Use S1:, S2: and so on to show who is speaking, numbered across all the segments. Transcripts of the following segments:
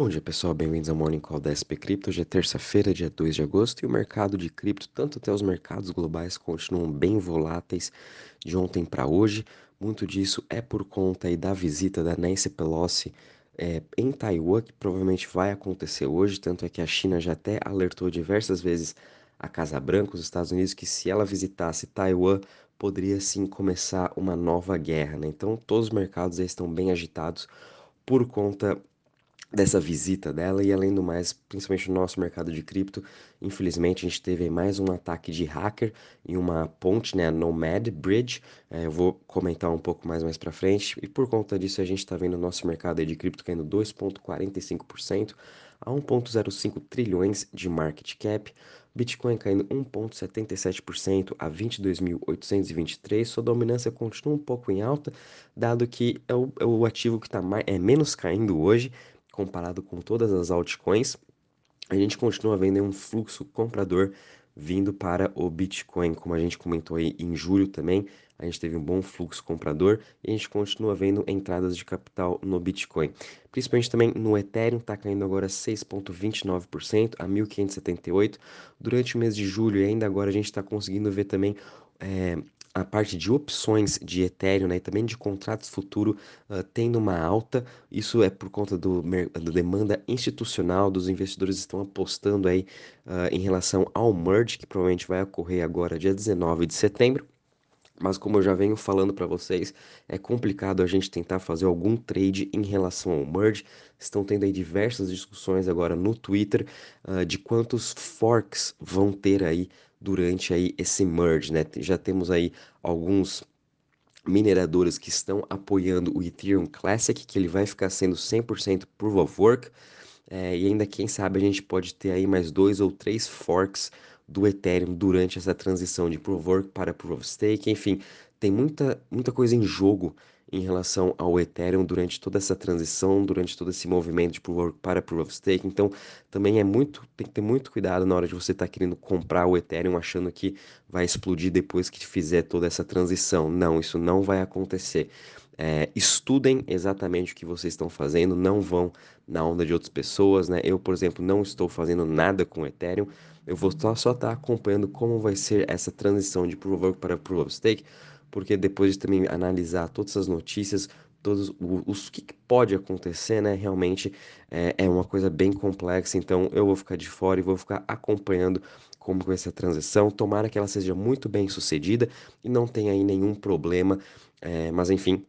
S1: Bom dia pessoal, bem-vindos ao Morning Call da SP Cripto. Hoje é terça-feira, dia 2 de agosto, e o mercado de cripto, tanto até os mercados globais, continuam bem voláteis de ontem para hoje. Muito disso é por conta aí da visita da Nancy Pelosi é, em Taiwan, que provavelmente vai acontecer hoje, tanto é que a China já até alertou diversas vezes a Casa Branca, os Estados Unidos, que se ela visitasse Taiwan, poderia sim começar uma nova guerra. Né? Então todos os mercados estão bem agitados por conta dessa visita dela e além do mais, principalmente no nosso mercado de cripto, infelizmente a gente teve mais um ataque de hacker em uma ponte, né, Nomad Bridge, é, eu vou comentar um pouco mais mais para frente. E por conta disso a gente está vendo o nosso mercado de cripto caindo 2,45% a 1,05 trilhões de market cap, Bitcoin caindo 1,77% a 22.823. Sua dominância continua um pouco em alta, dado que é o, é o ativo que está é menos caindo hoje, comparado com todas as altcoins, a gente continua vendo um fluxo comprador vindo para o Bitcoin, como a gente comentou aí em julho também, a gente teve um bom fluxo comprador e a gente continua vendo entradas de capital no Bitcoin. Principalmente também no Ethereum, está caindo agora 6,29% a 1.578 durante o mês de julho e ainda agora a gente está conseguindo ver também é, a parte de opções de Ethereum né, e também de contratos futuro uh, tendo uma alta. Isso é por conta do, da demanda institucional, dos investidores estão apostando aí uh, em relação ao merge, que provavelmente vai ocorrer agora dia 19 de setembro. Mas como eu já venho falando para vocês, é complicado a gente tentar fazer algum trade em relação ao merge. Estão tendo aí diversas discussões agora no Twitter uh, de quantos forks vão ter aí durante aí esse merge, né? Já temos aí alguns mineradores que estão apoiando o Ethereum Classic, que ele vai ficar sendo 100% Proof of Work, é, e ainda quem sabe a gente pode ter aí mais dois ou três forks do Ethereum durante essa transição de Proof of Work para Proof of Stake, enfim, tem muita, muita coisa em jogo em relação ao Ethereum durante toda essa transição, durante todo esse movimento de Proof para Proof of Stake. Então, também é muito, tem que ter muito cuidado na hora de você estar tá querendo comprar o Ethereum achando que vai explodir depois que fizer toda essa transição. Não, isso não vai acontecer. É, estudem exatamente o que vocês estão fazendo, não vão na onda de outras pessoas, né? Eu, por exemplo, não estou fazendo nada com Ethereum, eu vou só estar tá acompanhando como vai ser essa transição de Proof of Work para Proof of Stake, porque depois de também analisar todas as notícias, todos os, que pode acontecer, né? Realmente é, é uma coisa bem complexa, então eu vou ficar de fora e vou ficar acompanhando como vai a transição. Tomara que ela seja muito bem sucedida e não tenha aí nenhum problema, é, mas enfim,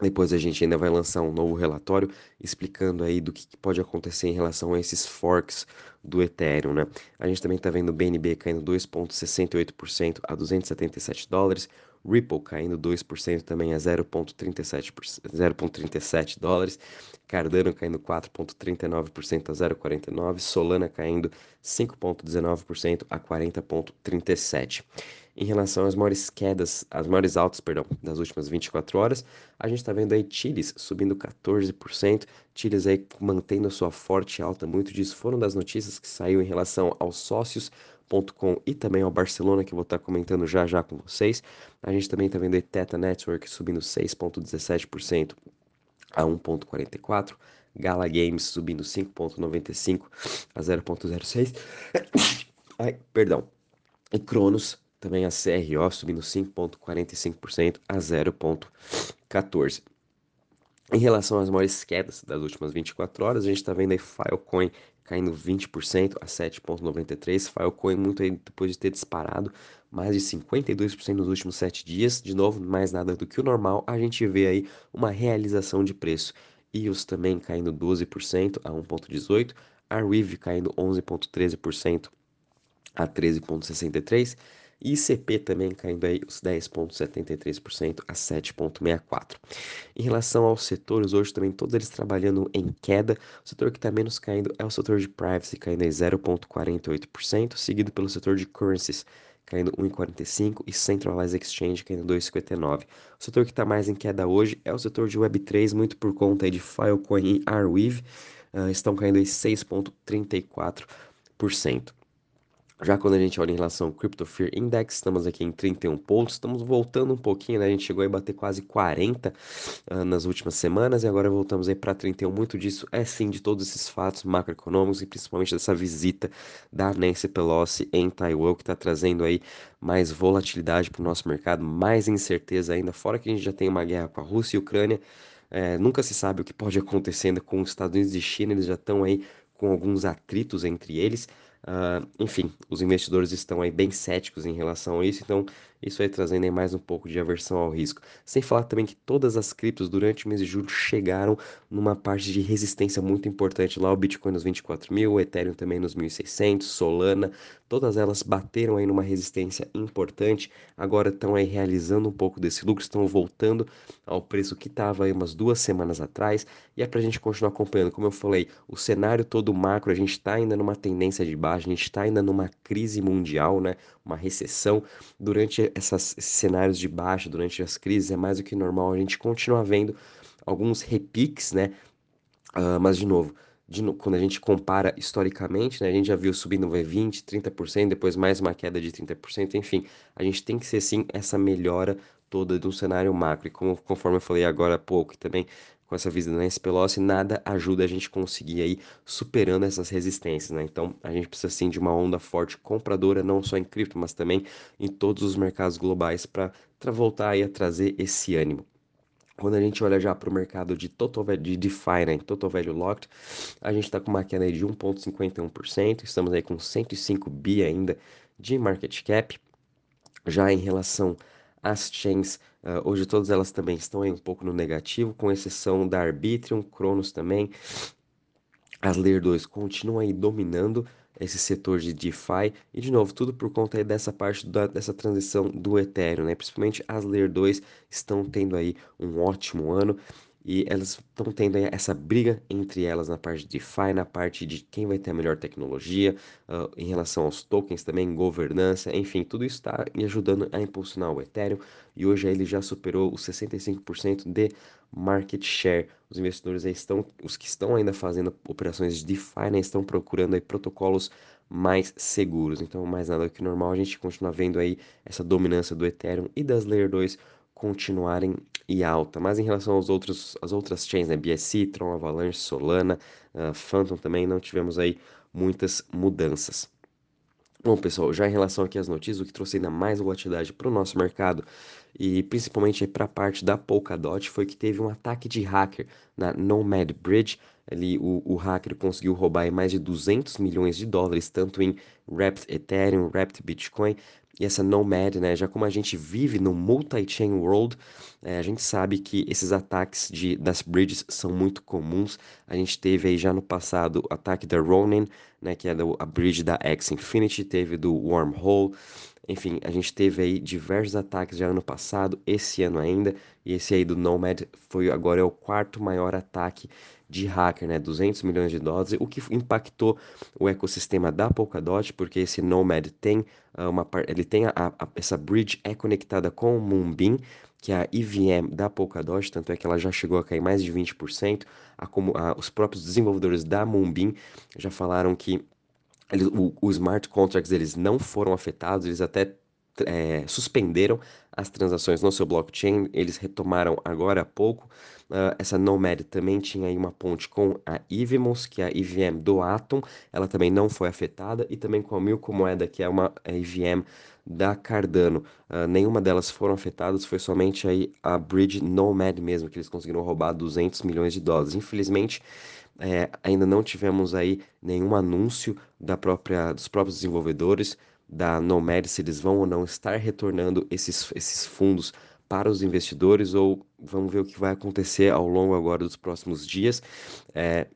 S1: depois a gente ainda vai lançar um novo relatório explicando aí do que, pode acontecer em relação a esses forks do Ethereum, né? A gente também está vendo o BNB caindo 2,68% a 277 dólares, Ripple caindo 2% também a 0,37 dólares, Cardano caindo 4,39% a 0,49, Solana caindo 5,19% a 40,37. Em relação às maiores quedas, as maiores altas, perdão, das últimas 24 horas, a gente está vendo aí Chiles subindo 14%, Chiles aí mantendo a sua forte alta, muito disso foram das notícias que saiu em relação aos sócios E também ao Barcelona, que eu vou estar comentando já já com vocês. A gente também está vendo aí Teta Network subindo 6,17% a 1,44%. Gala Games subindo 5,95 a 0,06. Ai, perdão. E Cronos também a CRO subindo 5,45% a 0,14%. Em relação às maiores quedas das últimas 24 horas, a gente está vendo aí Filecoin caindo 20% a 7,93%. Filecoin muito aí depois de ter disparado mais de 52% nos últimos 7 dias. De novo, mais nada do que o normal, a gente vê aí uma realização de preço. EOS também caindo 12% a 1,18%. Arweave caindo 11,13% a 13,63%. ICP também caindo aí os 10,73% a 7,64%. Em relação aos setores, hoje também todos eles trabalhando em queda. O setor que está menos caindo é o setor de privacy, caindo aí 0,48%, seguido pelo setor de currencies, caindo 1,45% e Centralized Exchange caindo 2,59%. O setor que está mais em queda hoje é o setor de Web3, muito por conta aí de Filecoin e Arweave, uh, estão caindo aí 6,34%. Já quando a gente olha em relação ao Crypto Fear Index, estamos aqui em 31 pontos, estamos voltando um pouquinho, né? A gente chegou a bater quase 40 uh, nas últimas semanas e agora voltamos aí para 31. Muito disso é sim de todos esses fatos macroeconômicos e principalmente dessa visita da Nancy Pelosi em Taiwan, que está trazendo aí mais volatilidade para o nosso mercado, mais incerteza ainda, fora que a gente já tem uma guerra com a Rússia e a Ucrânia. É, nunca se sabe o que pode acontecer com os Estados Unidos e China, eles já estão aí com alguns atritos entre eles. Uh, enfim, os investidores estão aí bem céticos em relação a isso, então isso aí trazendo aí mais um pouco de aversão ao risco. Sem falar também que todas as criptos durante o mês de julho chegaram numa parte de resistência muito importante. Lá o Bitcoin nos 24 mil, o Ethereum também nos 1.600, Solana, todas elas bateram aí numa resistência importante. Agora estão aí realizando um pouco desse lucro, estão voltando ao preço que estava aí umas duas semanas atrás. E é para a gente continuar acompanhando. Como eu falei, o cenário todo macro, a gente está ainda numa tendência de baixa, a gente está ainda numa crise mundial, né? Uma recessão. Durante essas, esses cenários de baixa, durante as crises, é mais do que normal a gente continuar vendo alguns repiques, né? Uh, mas, de novo, de no... quando a gente compara historicamente, né? A gente já viu subindo 20, 30%, depois mais uma queda de 30%, enfim, a gente tem que ser, sim, essa melhora toda do cenário macro. E como, conforme eu falei agora há pouco, também com essa visita da Nancy Pelosi, nada ajuda a gente conseguir aí superando essas resistências, né? Então, a gente precisa sim de uma onda forte compradora, não só em cripto, mas também em todos os mercados globais para voltar aí a trazer esse ânimo. Quando a gente olha já para o mercado de total de DeFi, né, Total Value Locked, a gente está com uma queda de 1,51%, estamos aí com 105 bi ainda de market cap. Já em relação as chains, uh, hoje todas elas também estão aí um pouco no negativo, com exceção da Arbitrum, Cronos também. As Layer 2 continuam aí dominando esse setor de DeFi, e de novo, tudo por conta dessa parte da, dessa transição do Ethereum, né? Principalmente as Layer 2 estão tendo aí um ótimo ano, e elas estão tendo essa briga entre elas na parte de DeFi, na parte de quem vai ter a melhor tecnologia, uh, em relação aos tokens também, governança, enfim, tudo isso está ajudando a impulsionar o Ethereum e hoje ele já superou os 65% de market share. Os investidores aí estão, os que estão ainda fazendo operações de DeFi, né, estão procurando aí protocolos mais seguros. Então, mais nada que normal, a gente continua vendo aí essa dominância do Ethereum e das Layer 2 continuarem e alta. Mas em relação aos outros, às outras chains, né, BSC, Tron, Avalanche, Solana, uh, Phantom também, não tivemos aí muitas mudanças. Bom, pessoal, já em relação aqui às notícias, o que trouxe ainda mais volatilidade para o nosso mercado e principalmente para a parte da Polkadot foi que teve um ataque de hacker na Nomad Bridge. Ali o, o hacker conseguiu roubar mais de 200 milhões de dólares, tanto em Wrapped Ethereum, Wrapped Bitcoin, e essa Nomad, né? Já como a gente vive no multi-chain world, é, a gente sabe que esses ataques de, das bridges são muito comuns. A gente teve aí já no passado o ataque da Ronin, né? Que é do, a bridge da X Infinity, teve do Wormhole. Enfim, a gente teve aí diversos ataques já ano passado, esse ano ainda, e esse aí do Nomad foi agora é o quarto maior ataque de hacker, né? 200 milhões de dólares, o que impactou o ecossistema da Polkadot, porque esse Nomad tem uh, uma ele tem a, a, essa bridge é conectada com o Moonbeam, que é a EVM da Polkadot, tanto é que ela já chegou a cair mais de 20%. A, a, os próprios desenvolvedores da Moonbeam já falaram que eles, o, o smart contracts eles não foram afetados, eles até é, suspenderam as transações no seu blockchain, eles retomaram agora há pouco. Uh, essa Nomad também tinha aí uma ponte com a Evmos, que é a EVM do Atom, ela também não foi afetada, e também com a Milko Moeda, que é uma EVM da Cardano. Uh, nenhuma delas foram afetadas, foi somente aí a Bridge Nomad mesmo, que eles conseguiram roubar 200 milhões de dólares. Infelizmente, é, ainda não tivemos aí nenhum anúncio da própria, dos próprios desenvolvedores da Nomad se eles vão ou não estar retornando esses, esses fundos para os investidores ou vamos ver o que vai acontecer ao longo agora dos próximos dias. É,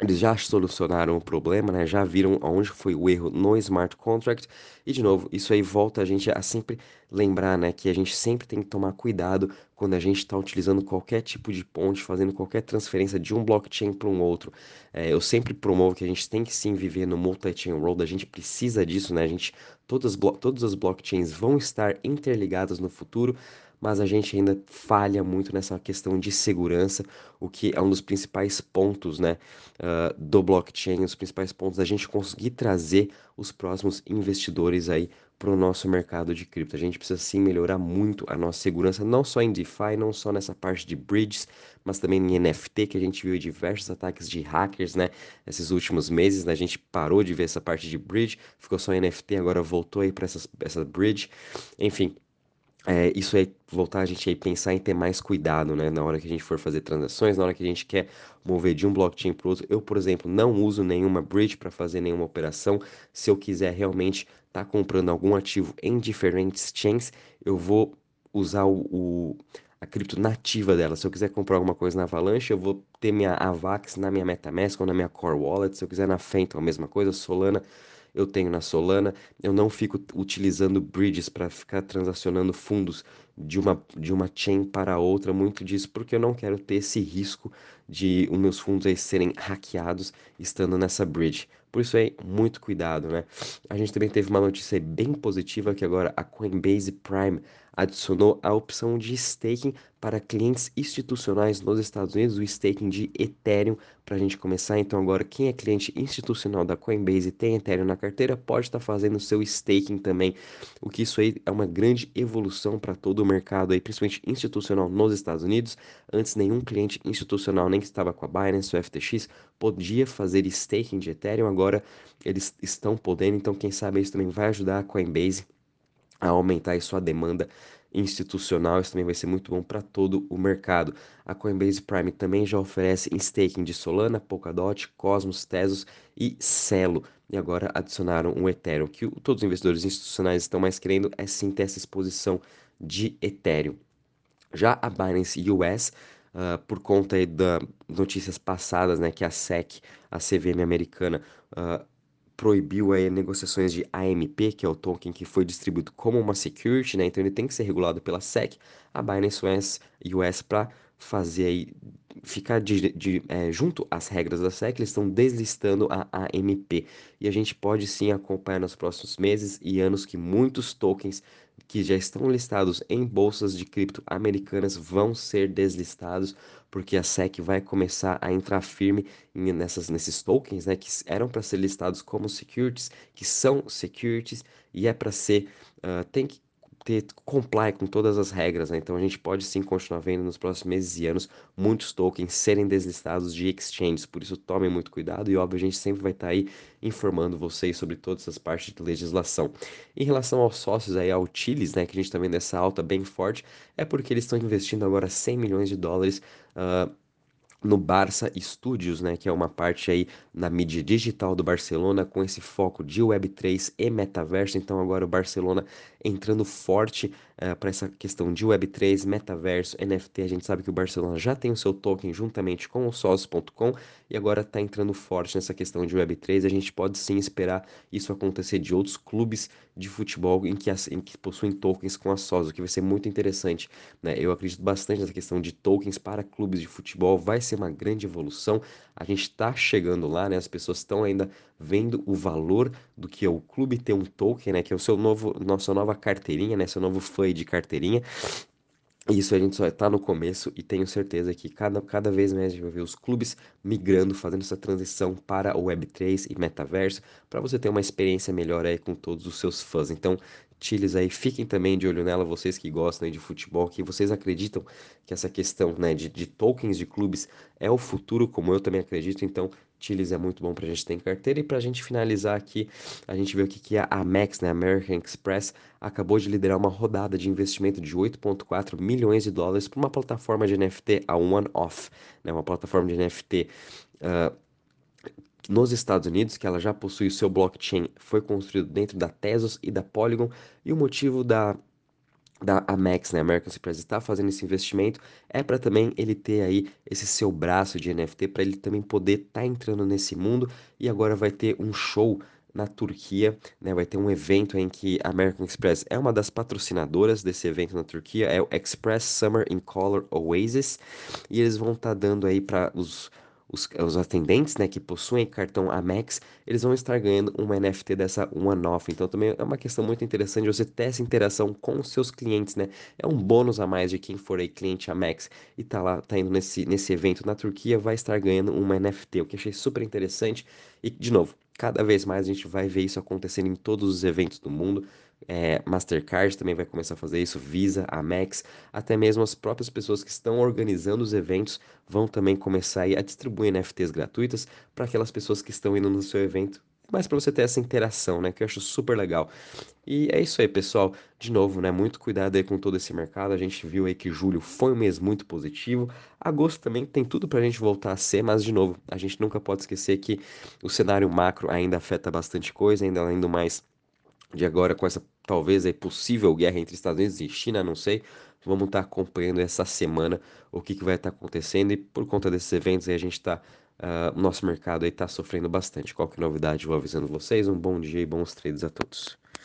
S1: eles já solucionaram o problema, né? Já viram onde foi o erro no smart contract. E de novo, isso aí volta a gente a sempre lembrar, né, que a gente sempre tem que tomar cuidado quando a gente está utilizando qualquer tipo de ponte, fazendo qualquer transferência de um blockchain para um outro. É, eu sempre promovo que a gente tem que sim viver no multi-chain world, a gente precisa disso, né? A gente todas, todas as blockchains vão estar interligadas no futuro, mas a gente ainda falha muito nessa questão de segurança, o que é um dos principais pontos, né, uh, do blockchain, os principais pontos da gente conseguir trazer os próximos investidores aí para o nosso mercado de cripto. A gente precisa sim melhorar muito a nossa segurança, não só em DeFi, não só nessa parte de bridges, mas também em NFT, que a gente viu diversos ataques de hackers, né? Esses últimos meses, né? A gente parou de ver essa parte de bridge, ficou só em NFT, agora voltou aí para essa bridge. Enfim, é, isso é voltar a gente aí pensar em ter mais cuidado, né? Na hora que a gente for fazer transações, na hora que a gente quer mover de um blockchain para outro. Eu, por exemplo, não uso nenhuma bridge para fazer nenhuma operação. Se eu quiser realmente estar tá comprando algum ativo em diferentes chains, eu vou usar o, o, a cripto nativa dela. Se eu quiser comprar alguma coisa na Avalanche, eu vou ter minha AVAX na minha MetaMask ou na minha Core Wallet. Se eu quiser na Phantom, a mesma coisa, Solana eu tenho na Solana, eu não fico utilizando bridges para ficar transacionando fundos de uma, de uma chain para outra, muito disso porque eu não quero ter esse risco de os meus fundos aí serem hackeados estando nessa bridge. Por isso aí, muito cuidado, né? A gente também teve uma notícia bem positiva que agora a Coinbase Prime adicionou a opção de staking para clientes institucionais nos Estados Unidos, o staking de Ethereum, para a gente começar. Então, agora, quem é cliente institucional da Coinbase e tem Ethereum na carteira, pode estar tá fazendo seu staking também, o que isso aí é uma grande evolução para todo o mercado, aí, principalmente institucional nos Estados Unidos. Antes, nenhum cliente institucional, nem que estava com a Binance ou FTX, podia fazer staking de Ethereum, agora eles estão podendo, então, quem sabe isso também vai ajudar a Coinbase a aumentar sua demanda institucional, isso também vai ser muito bom para todo o mercado. A Coinbase Prime também já oferece staking de Solana, Polkadot, Cosmos, Tesos e Celo. E agora adicionaram o Ethereum, que todos os investidores institucionais estão mais querendo é sim ter essa exposição de Ethereum. Já a Binance US, ah, por conta das notícias passadas, né, que a SEC, a CVM americana, uh, proibiu aí negociações de AMP, que é o token que foi distribuído como uma security, né? Então ele tem que ser regulado pela SEC, a Binance US, US para fazer aí ficar de, de, é, junto às regras da SEC, eles estão deslistando a AMP. E a gente pode sim acompanhar nos próximos meses e anos que muitos tokens que já estão listados em bolsas de cripto americanas vão ser deslistados porque a SEC vai começar a entrar firme nessas, nesses tokens, né, que eram para ser listados como securities, que são securities, e é para ser, uh, tem que ter comply com todas as regras, né? Então a gente pode sim continuar vendo nos próximos meses e anos muitos tokens serem deslistados de exchanges, por isso tomem muito cuidado e óbvio a gente sempre vai estar tá aí informando vocês sobre todas essas partes de legislação. Em relação aos sócios aí, ao Chiles, né, que a gente está vendo essa alta bem forte, é porque eles estão investindo agora 100 milhões de dólares uh, no Barça Studios, né, que é uma parte aí na mídia digital do Barcelona com esse foco de Web3 e metaverso. Então agora o Barcelona entrando forte uh, eh, para essa questão de Web3, metaverso, NFT. A gente sabe que o Barcelona já tem o seu token juntamente com o sócios.com e agora está entrando forte nessa questão de Web3. A gente pode sim esperar isso acontecer de outros clubes de futebol em que, em que possuem tokens com a sócios, o que vai ser muito interessante. Né? Eu acredito bastante nessa questão de tokens para clubes de futebol, vai ser uma grande evolução. A gente está chegando lá, né? As pessoas estão ainda vendo o valor do que é o clube ter um token, né? Que é o seu novo, nossa nova carteirinha, né? Seu novo FAI de carteirinha. Isso a gente só está no começo e tenho certeza que cada, cada vez mais a gente vai ver os clubes migrando, fazendo essa transição para o Web3 e metaverso, para você ter uma experiência melhor aí com todos os seus fãs. Então, Chiles aí, fiquem também de olho nela, vocês que gostam de futebol, que vocês acreditam que essa questão né, de, de tokens de clubes é o futuro, como eu também acredito, então Chiles é muito bom para a gente ter em carteira. E para a gente finalizar aqui, a gente vê o que, que a Amex, né, American Express, acabou de liderar uma rodada de investimento de 8,4 milhões de dólares para uma plataforma de NFT, a OneOff, né, uma plataforma de NFT. Uh, nos Estados Unidos, que ela já possui o seu blockchain, foi construído dentro da Tezos e da Polygon, e o motivo da da Amex, né, American Express, está fazendo esse investimento, é para também ele ter aí esse seu braço de NFT, para ele também poder estar tá entrando nesse mundo, e agora vai ter um show na Turquia, né, vai ter um evento em que a American Express é uma das patrocinadoras desse evento na Turquia, é o Express Summer in Color Oasis, e eles vão estar tá dando aí para os os, os atendentes, né, que possuem cartão Amex, eles vão estar ganhando uma NFT dessa one-off. Então também é uma questão muito interessante você ter essa interação com os seus clientes, né? É um bônus a mais de quem for aí cliente Amex e tá lá, tá indo nesse, nesse evento na Turquia, vai estar ganhando uma NFT, o que achei super interessante. E, de novo, cada vez mais a gente vai ver isso acontecendo em todos os eventos do mundo. É, Mastercard também vai começar a fazer isso, Visa, Amex, até mesmo as próprias pessoas que estão organizando os eventos vão também começar a distribuir NFTs gratuitas para aquelas pessoas que estão indo no seu evento, mas para você ter essa interação, né, que eu acho super legal. E é isso aí, pessoal. De novo, né, muito cuidado aí com todo esse mercado. A gente viu aí que julho foi um mês muito positivo. Agosto também tem tudo para a gente voltar a ser, mas de novo, a gente nunca pode esquecer que o cenário macro ainda afeta bastante coisa, ainda além do mais de agora com essa talvez aí possível guerra entre Estados Unidos e China, não sei. Vamos estar tá acompanhando essa semana o que, que vai estar tá acontecendo e por conta desses eventos aí a gente está uh, o nosso mercado aí está sofrendo bastante. Qualquer novidade vou avisando vocês. Um bom dia e bons trades a todos.